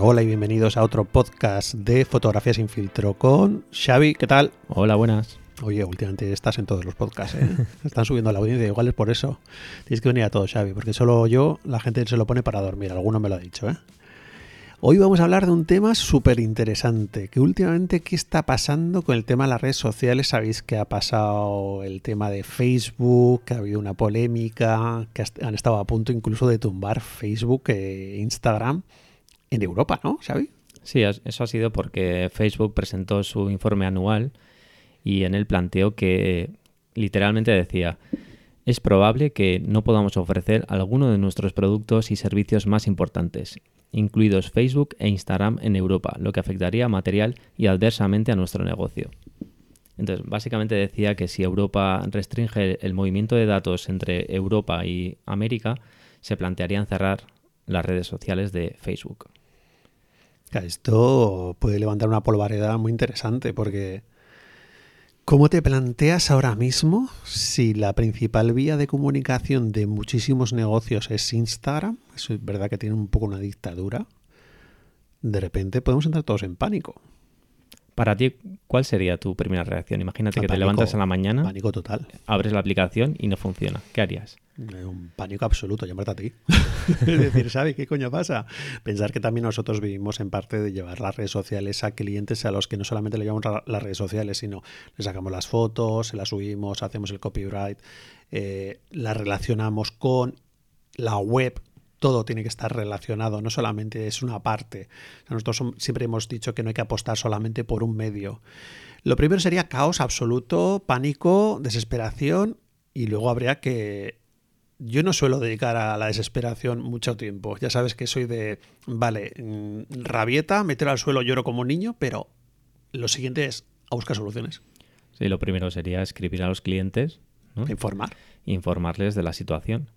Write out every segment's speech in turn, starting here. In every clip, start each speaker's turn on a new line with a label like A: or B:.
A: Hola y bienvenidos a otro podcast de Fotografía sin filtro con Xavi, ¿qué tal?
B: Hola, buenas.
A: Oye, últimamente estás en todos los podcasts, ¿eh? Están subiendo la audiencia, igual es por eso. Tienes que venir a todos, Xavi, porque solo yo, la gente se lo pone para dormir, alguno me lo ha dicho, ¿eh? Hoy vamos a hablar de un tema súper interesante, que últimamente, ¿qué está pasando con el tema de las redes sociales? Sabéis que ha pasado el tema de Facebook, que ha habido una polémica, que han estado a punto incluso de tumbar Facebook e Instagram en Europa, ¿no?
B: Sí, eso ha sido porque Facebook presentó su informe anual y en él planteó que literalmente decía, es probable que no podamos ofrecer alguno de nuestros productos y servicios más importantes, incluidos Facebook e Instagram en Europa, lo que afectaría material y adversamente a nuestro negocio. Entonces, básicamente decía que si Europa restringe el movimiento de datos entre Europa y América, se plantearían cerrar las redes sociales de Facebook.
A: Esto puede levantar una polvareda muy interesante porque ¿cómo te planteas ahora mismo si la principal vía de comunicación de muchísimos negocios es Instagram? es verdad que tiene un poco una dictadura. De repente podemos entrar todos en pánico.
B: Para ti, ¿cuál sería tu primera reacción? Imagínate que te levantas en la mañana,
A: pánico total.
B: abres la aplicación y no funciona. ¿Qué harías?
A: Un pánico absoluto, llamarte a ti. es decir, ¿sabes qué coño pasa? Pensar que también nosotros vivimos en parte de llevar las redes sociales a clientes a los que no solamente le llevamos las redes sociales, sino le sacamos las fotos, se las subimos, hacemos el copyright, eh, las relacionamos con la web todo tiene que estar relacionado, no solamente es una parte. nosotros siempre hemos dicho que no hay que apostar solamente por un medio. Lo primero sería caos absoluto, pánico, desesperación y luego habría que... Yo no suelo dedicar a la desesperación mucho tiempo. Ya sabes que soy de, vale, mm, rabieta, meter al suelo, lloro como un niño, pero lo siguiente es a buscar soluciones.
B: Sí, lo primero sería escribir a los clientes.
A: Informar.
B: Informarles de la situación.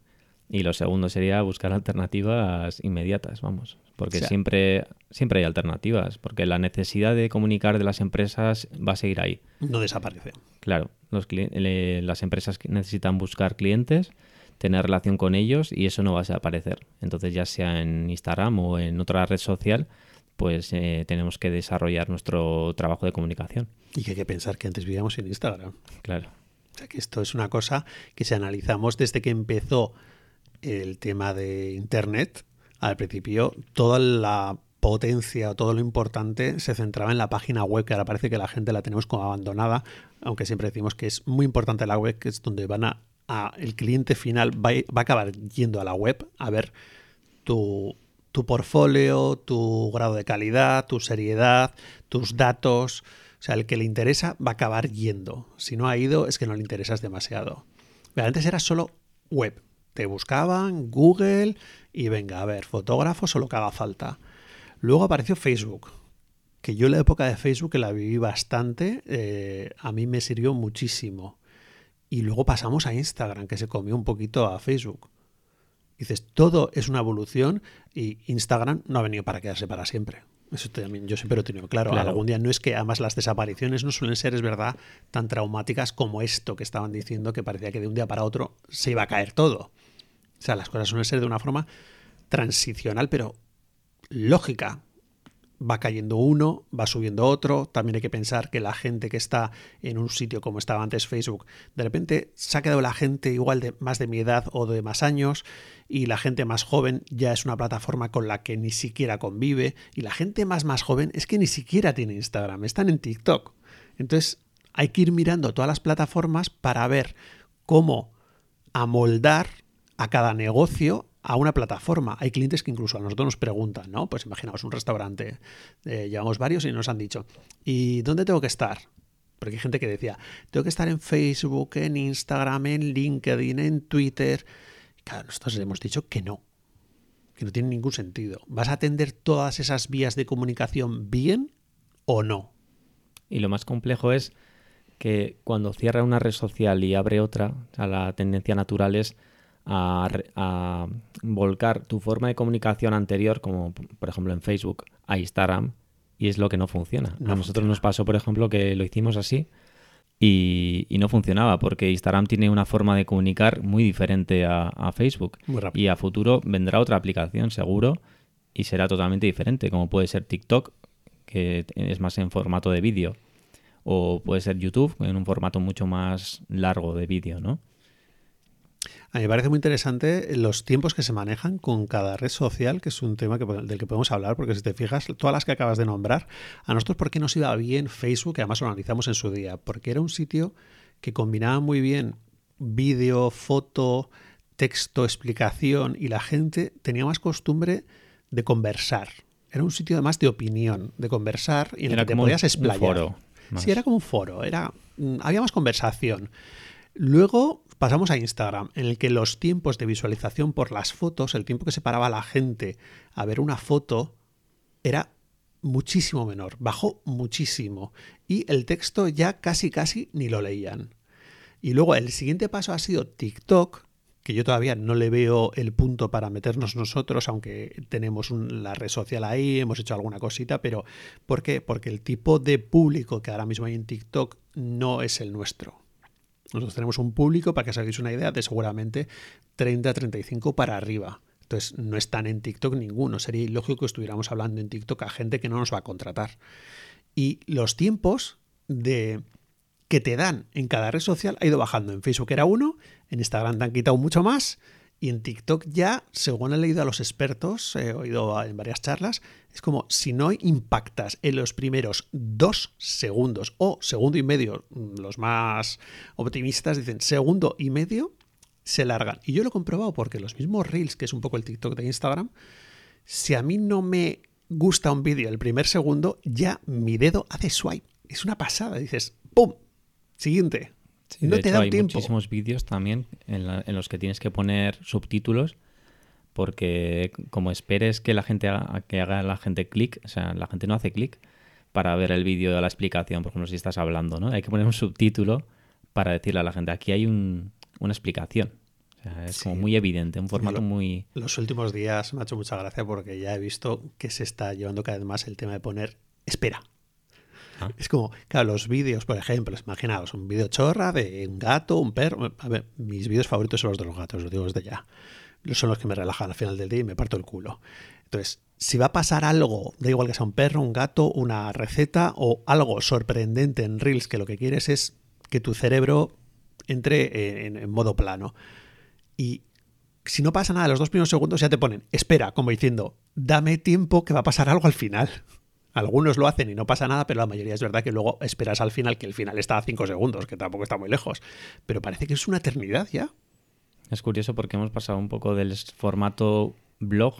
B: Y lo segundo sería buscar alternativas inmediatas, vamos, porque siempre, siempre hay alternativas, porque la necesidad de comunicar de las empresas va a seguir ahí.
A: No desaparece.
B: Claro, los las empresas necesitan buscar clientes, tener relación con ellos y eso no va a desaparecer. Entonces, ya sea en Instagram o en otra red social, pues eh, tenemos que desarrollar nuestro trabajo de comunicación.
A: Y que hay que pensar que antes vivíamos en Instagram.
B: Claro.
A: O sea, que esto es una cosa que si analizamos desde que empezó el tema de Internet, al principio toda la potencia todo lo importante se centraba en la página web, que ahora parece que la gente la tenemos como abandonada, aunque siempre decimos que es muy importante la web, que es donde van a, el cliente final va, va, a acabar yendo a la web a ver tu, tu portfolio, tu grado de calidad, tu seriedad, tus datos. O sea, el que le interesa va a acabar yendo. Si no ha ido, es que no le interesas demasiado. Pero antes era solo web. Te buscaban Google y venga, a ver, fotógrafos o lo que haga falta. Luego apareció Facebook, que yo en la época de Facebook que la viví bastante, eh, a mí me sirvió muchísimo. Y luego pasamos a Instagram, que se comió un poquito a Facebook. Dices, todo es una evolución y Instagram no ha venido para quedarse para siempre. Eso también yo siempre lo he tenido claro. Algún día no es que además las desapariciones no suelen ser, es verdad, tan traumáticas como esto que estaban diciendo, que parecía que de un día para otro se iba a caer todo. O sea, las cosas suelen ser de una forma transicional, pero lógica. Va cayendo uno, va subiendo otro. También hay que pensar que la gente que está en un sitio como estaba antes Facebook, de repente se ha quedado la gente igual de más de mi edad o de más años y la gente más joven ya es una plataforma con la que ni siquiera convive y la gente más más joven es que ni siquiera tiene Instagram, están en TikTok. Entonces hay que ir mirando todas las plataformas para ver cómo amoldar a cada negocio a una plataforma. Hay clientes que incluso a nosotros nos preguntan, ¿no? Pues imaginaos un restaurante, eh, llevamos varios y nos han dicho, ¿y dónde tengo que estar? Porque hay gente que decía, tengo que estar en Facebook, en Instagram, en LinkedIn, en Twitter. Claro, nosotros hemos dicho que no, que no tiene ningún sentido. ¿Vas a atender todas esas vías de comunicación bien o no?
B: Y lo más complejo es que cuando cierra una red social y abre otra, a la tendencia natural es a, volcar tu forma de comunicación anterior, como por ejemplo en Facebook, a Instagram, y es lo que no funciona. a nosotros nos pasó, por ejemplo, que lo hicimos así y, no funcionaba, porque Instagram tiene una forma de comunicar muy diferente a, Facebook. y a futuro vendrá otra aplicación, seguro, y será totalmente diferente, como puede ser TikTok, que es más en formato de vídeo, o puede ser YouTube en un formato mucho más largo de vídeo, ¿no?
A: A mí me parece muy interesante los tiempos que se manejan con cada red social, que es un tema del que podemos hablar, porque si te fijas, todas las que acabas de nombrar, a nosotros, ¿por qué nos iba bien Facebook? Que además lo analizamos en su día, porque era un sitio que combinaba muy bien vídeo, foto, texto, explicación, y la gente tenía más costumbre de conversar. Era un sitio además de opinión, de conversar y en el que te podías explayar. Un foro, sí, era como un foro, era, mm, había más conversación. Luego pasamos a Instagram, en el que los tiempos de visualización por las fotos, el tiempo que separaba a la gente a ver una foto, era muchísimo menor, bajó muchísimo. Y el texto ya casi casi ni lo leían. Y luego el siguiente paso ha sido TikTok, que yo todavía no le veo el punto para meternos nosotros, aunque tenemos la red social ahí, hemos hecho alguna cosita, pero ¿por qué? Porque el tipo de público que ahora mismo hay en TikTok no es el nuestro. Nosotros tenemos un público, para que os hagáis una idea, de seguramente 30, 35 para arriba. Entonces no están en TikTok ninguno. Sería ilógico que estuviéramos hablando en TikTok a gente que no nos va a contratar. Y los tiempos de que te dan en cada red social ha ido bajando. En Facebook era uno, en Instagram te han quitado mucho más y en TikTok ya, según he leído a los expertos, he oído en varias charlas, es como si no impactas en los primeros dos segundos o segundo y medio, los más optimistas dicen segundo y medio, se largan. Y yo lo he comprobado porque los mismos Reels, que es un poco el TikTok de Instagram, si a mí no me gusta un vídeo el primer segundo, ya mi dedo hace swipe. Es una pasada. Dices, ¡pum! Siguiente
B: no te da hay muchísimos vídeos también en, los que tienes que poner subtítulos porque como esperes que la gente haga, que haga la gente clic, o sea, la gente no hace clic para ver el vídeo de la explicación, por ejemplo, si estás hablando, ¿no? Hay que poner un subtítulo para decirle a la gente, aquí hay una explicación. O sea, es como muy evidente, un formato muy...
A: Los últimos días me ha hecho mucha gracia porque ya he visto que se está llevando cada vez más el tema de poner espera. Es como, claro, los vídeos, por ejemplo, imaginaos, un vídeo chorra de un gato, un perro. A ver, mis vídeos favoritos son los de los gatos, los digo desde ya. Son los que me relajan al final del día y me parto el culo. Entonces, si va a pasar algo, da igual que sea un perro, un gato, una receta o algo sorprendente en Reels, que lo que quieres es que tu cerebro entre en, en modo plano. Y si no pasa nada, los dos primeros segundos ya te ponen, espera, como diciendo, dame tiempo que va a pasar algo al final. Algunos lo hacen y no pasa nada, pero la mayoría es verdad que luego esperas al final, que el final está a 5 segundos, que tampoco está muy lejos. Pero parece que es una eternidad ya.
B: Es curioso porque hemos pasado un poco del formato blog,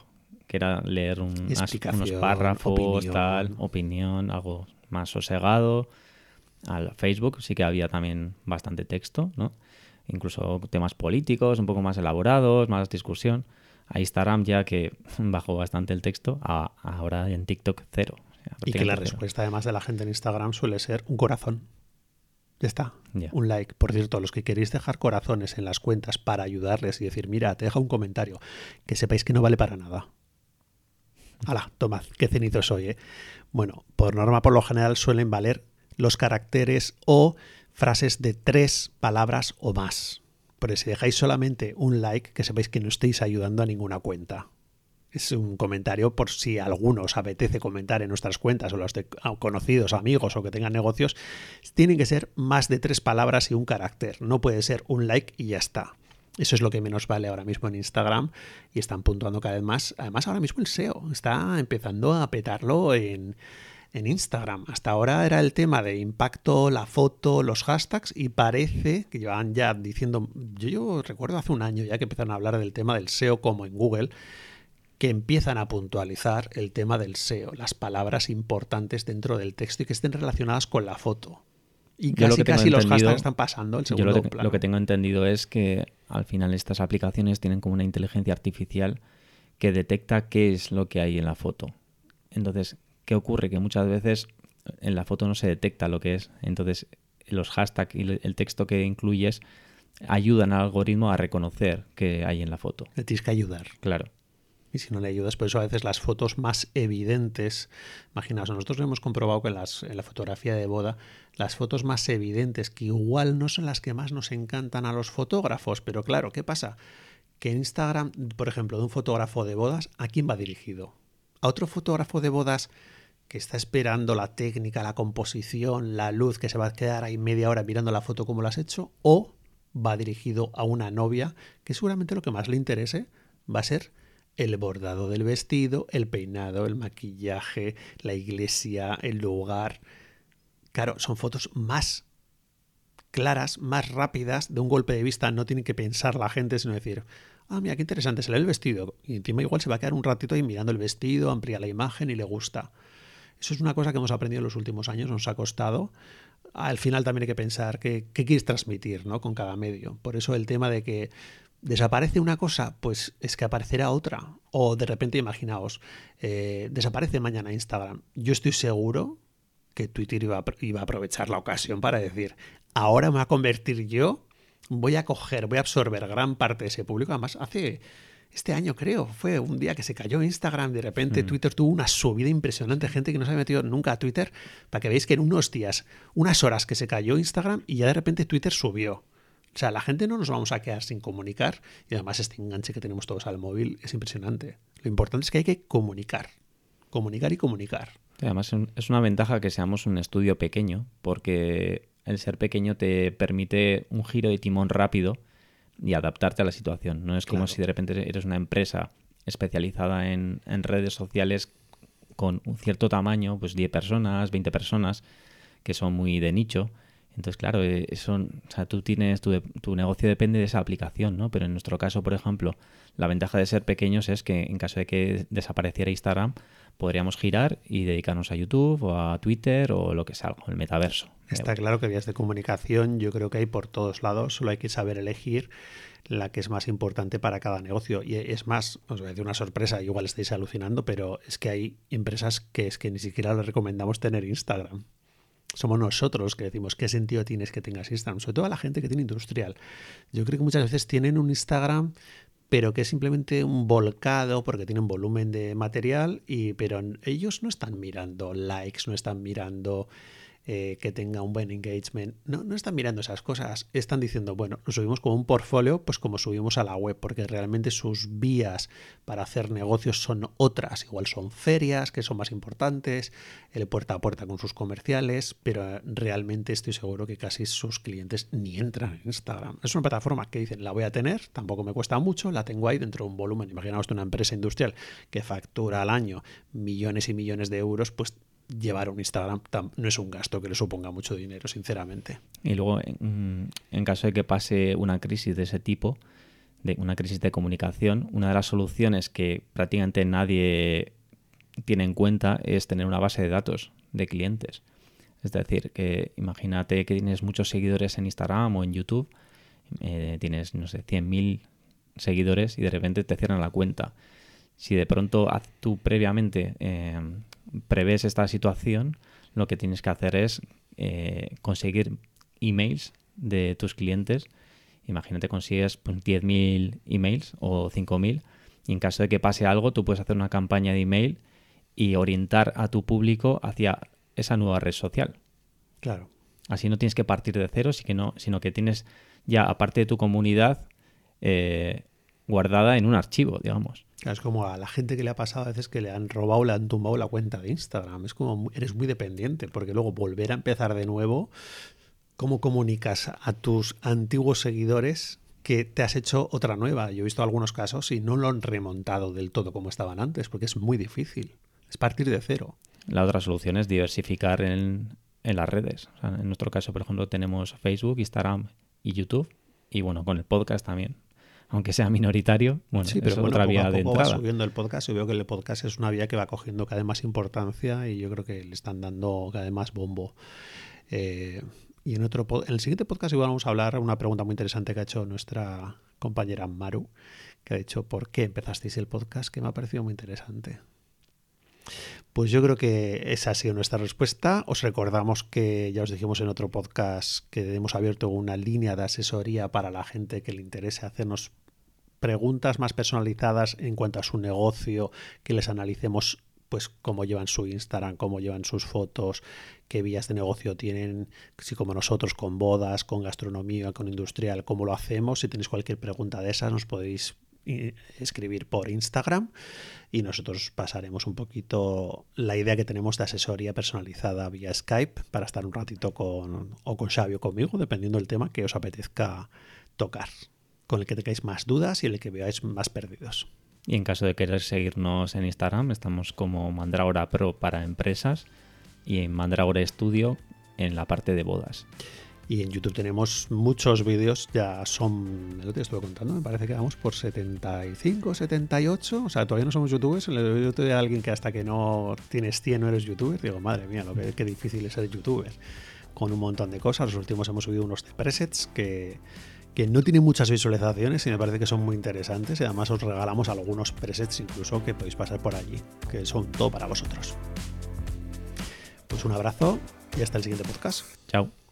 B: que era leer unos párrafos, opinión. tal, opinión, algo más sosegado. Al Facebook sí que había también bastante texto, ¿no? Incluso temas políticos, un poco más elaborados, más discusión. A Instagram ya que bajó bastante el texto, ahora en TikTok cero.
A: Y que la respuesta además de la gente en Instagram suele ser un corazón. Ya está. Un like. Por cierto, los que queréis dejar corazones en las cuentas para ayudarles y decir, mira, te deja un comentario, que sepáis que no vale para nada. Hala, tomad, qué cenizo soy, ¿eh? Bueno, por norma, por lo general, suelen valer los caracteres o frases de tres palabras o más. Pero si dejáis solamente un like, que sepáis que no estáis ayudando a ninguna cuenta es un comentario por si alguno os apetece comentar en nuestras cuentas o los de conocidos, amigos o que tengan negocios, tienen que ser más de tres palabras y un carácter. No puede ser un like y ya está. Eso es lo que menos vale ahora mismo en Instagram y están puntuando cada vez más. Además, ahora mismo el SEO está empezando a petarlo en, en Instagram. Hasta ahora era el tema de impacto, la foto, los hashtags y parece que llevan ya diciendo, yo, yo recuerdo hace un año ya que empezaron a hablar del tema del SEO como en Google que empiezan a puntualizar el tema del SEO, las palabras importantes dentro del texto y que estén relacionadas con la foto. Y casi, casi los hashtags están pasando el segundo
B: yo lo, lo que tengo entendido es que al final estas aplicaciones tienen como una inteligencia artificial que detecta qué es lo que hay en la foto. Entonces, ¿qué ocurre? Que muchas veces en la foto no se detecta lo que es. Entonces, los hashtags y el texto que incluyes ayudan al algoritmo a reconocer qué hay en la foto.
A: Le tienes que ayudar.
B: Claro
A: y si no le ayudas, por eso a veces las fotos más evidentes, imaginaos, nosotros hemos comprobado que en, las, en la fotografía de boda, las fotos más evidentes, que igual no son las que más nos encantan a los fotógrafos, pero claro, ¿qué pasa? Que Instagram, por ejemplo, de un fotógrafo de bodas, ¿a quién va dirigido? a otro fotógrafo de bodas que está esperando la técnica, la composición, la luz, que se va a quedar ahí media hora mirando la foto como lo has hecho, o va dirigido a una novia que seguramente lo que más le interese va a ser el bordado del vestido, el peinado, el maquillaje, la iglesia, el lugar. Claro, son fotos más claras, más rápidas, de un golpe de vista, no tiene que pensar la gente, sino decir, ah, mira, qué interesante, se lee el vestido. Y encima igual se va a quedar un ratito ahí mirando el vestido, amplía la imagen y le gusta. Eso es una cosa que hemos aprendido en los últimos años, nos ha costado. Al final también hay que pensar qué, quieres transmitir ¿no? con cada medio. Por eso el tema de que desaparece una cosa, pues es que aparecerá otra. O de repente, imaginaos, eh, desaparece mañana Instagram. Yo estoy seguro que Twitter iba iba a aprovechar la ocasión para decir, ahora me voy a convertir yo, voy a coger, voy a absorber gran parte de ese público. Además, hace este año creo, fue un día que se cayó Instagram, de repente mm. Twitter tuvo una subida impresionante, gente que no se había metido nunca a Twitter, para que veáis que en unos días, unas horas que se cayó Instagram y ya de repente Twitter subió. O sea, la gente no nos vamos a quedar sin comunicar y además este enganche que tenemos todos al móvil es impresionante. Lo importante es que hay que comunicar, comunicar y comunicar.
B: Además es una ventaja que seamos un estudio pequeño porque el ser pequeño te permite un giro de timón rápido y adaptarte a la situación. No es como si de repente eres una empresa especializada en, redes sociales con un cierto tamaño, pues 10 personas, 20 personas, que son muy de nicho. Entonces, claro, eh, eso, o sea, tú tienes, tu, tu, negocio depende de esa aplicación, ¿no? Pero en nuestro caso, por ejemplo, la ventaja de ser pequeños es que en caso de que desapareciera Instagram, podríamos girar y dedicarnos a YouTube o a Twitter o lo que sea, el metaverso.
A: Está claro que vías de comunicación yo creo que hay por todos lados, solo hay que saber elegir la que es más importante para cada negocio. Y es más, os voy a decir una sorpresa, igual estáis alucinando, pero es que hay empresas que es que ni siquiera les recomendamos tener Instagram. Somos nosotros que decimos qué sentido tienes que tengas Instagram, sobre todo a la gente que tiene industrial. Yo creo que muchas veces tienen un Instagram pero que es simplemente un volcado porque tienen volumen de material y pero ellos no están mirando likes, no están mirando eh, que tenga un buen engagement. No, no están mirando esas cosas. Están diciendo, bueno, lo subimos como un portfolio, pues como subimos a la web, porque realmente sus vías para hacer negocios son otras. Igual son ferias, que son más importantes, el puerta a puerta con sus comerciales, pero realmente estoy seguro que casi sus clientes ni entran en Instagram. Es una plataforma que dicen, la voy a tener, tampoco me cuesta mucho, la tengo ahí dentro de un volumen. Imaginaos una empresa industrial que factura al año millones y millones de euros, pues llevar un Instagram no es un gasto que le suponga mucho dinero, sinceramente.
B: Y luego, en, caso de que pase una crisis de ese tipo, de una crisis de comunicación, una de las soluciones que prácticamente nadie tiene en cuenta es tener una base de datos de clientes. Es decir, que imagínate que tienes muchos seguidores en Instagram o en YouTube, eh, tienes, no sé, 100.000 seguidores y de repente te cierran la cuenta. Si de pronto tú previamente eh, prevés esta situación, lo que tienes que hacer es eh, conseguir emails de tus clientes. Imagínate consigues pues, 10.000 emails o 5.000 y en caso de que pase algo, tú puedes hacer una campaña de email y orientar a tu público hacia esa nueva red social.
A: Claro.
B: Así no tienes que partir de cero, sino que tienes ya, aparte de tu comunidad, eh, guardada en un archivo, digamos.
A: Es como a la gente que le ha pasado a veces que le han robado, le han tumbado la cuenta de Instagram. Es como eres muy dependiente, porque luego volver a empezar de nuevo, ¿cómo comunicas a tus antiguos seguidores que te has hecho otra nueva? Yo he visto algunos casos y no lo han remontado del todo como estaban antes, porque es muy difícil. Es partir de cero.
B: La otra solución es diversificar en, las redes. en nuestro caso, por ejemplo, tenemos Facebook, Instagram y YouTube. Y bueno, con el podcast también aunque sea minoritario, bueno,
A: sí, pero es otra vía de entrada. Va subiendo el podcast y veo que el podcast es una vía que va cogiendo cada vez más importancia y yo creo que le están dando cada vez más bombo. Eh, y en otro en el siguiente podcast igual vamos a hablar una pregunta muy interesante que ha hecho nuestra compañera Maru, que ha dicho ¿por qué empezasteis el podcast? que me ha parecido muy interesante. Pues yo creo que esa ha sido nuestra respuesta. Os recordamos que ya os dijimos en otro podcast que hemos abierto una línea de asesoría para la gente que le interese hacernos preguntas más personalizadas en cuanto a su negocio, que les analicemos pues cómo llevan su Instagram, cómo llevan sus fotos, qué vías de negocio tienen, si como nosotros con bodas, con gastronomía, con industrial, cómo lo hacemos. Si tenéis cualquier pregunta de esas, nos podéis escribir por Instagram y nosotros pasaremos un poquito la idea que tenemos de asesoría personalizada vía Skype para estar un ratito con o con Xavi conmigo, dependiendo del tema que os apetezca tocar, con el que tengáis más dudas y el que veáis más perdidos.
B: Y en caso de querer seguirnos en Instagram, estamos como Mandragora Pro para empresas y en Mandragora Studio en la parte de bodas.
A: Y en YouTube tenemos muchos vídeos, ya son, lo te estuve contando, me parece que vamos por 75, 78, o sea, todavía no somos youtubers, le doy de alguien que hasta que no tienes 100 no eres youtuber, digo, madre mía, lo que, qué difícil es ser youtuber, con un montón de cosas, los últimos hemos subido unos presets que, que no tienen muchas visualizaciones y me parece que son muy interesantes y además os regalamos algunos presets incluso que podéis pasar por allí, que son todo para vosotros. Pues un abrazo y hasta el siguiente podcast.
B: Chao.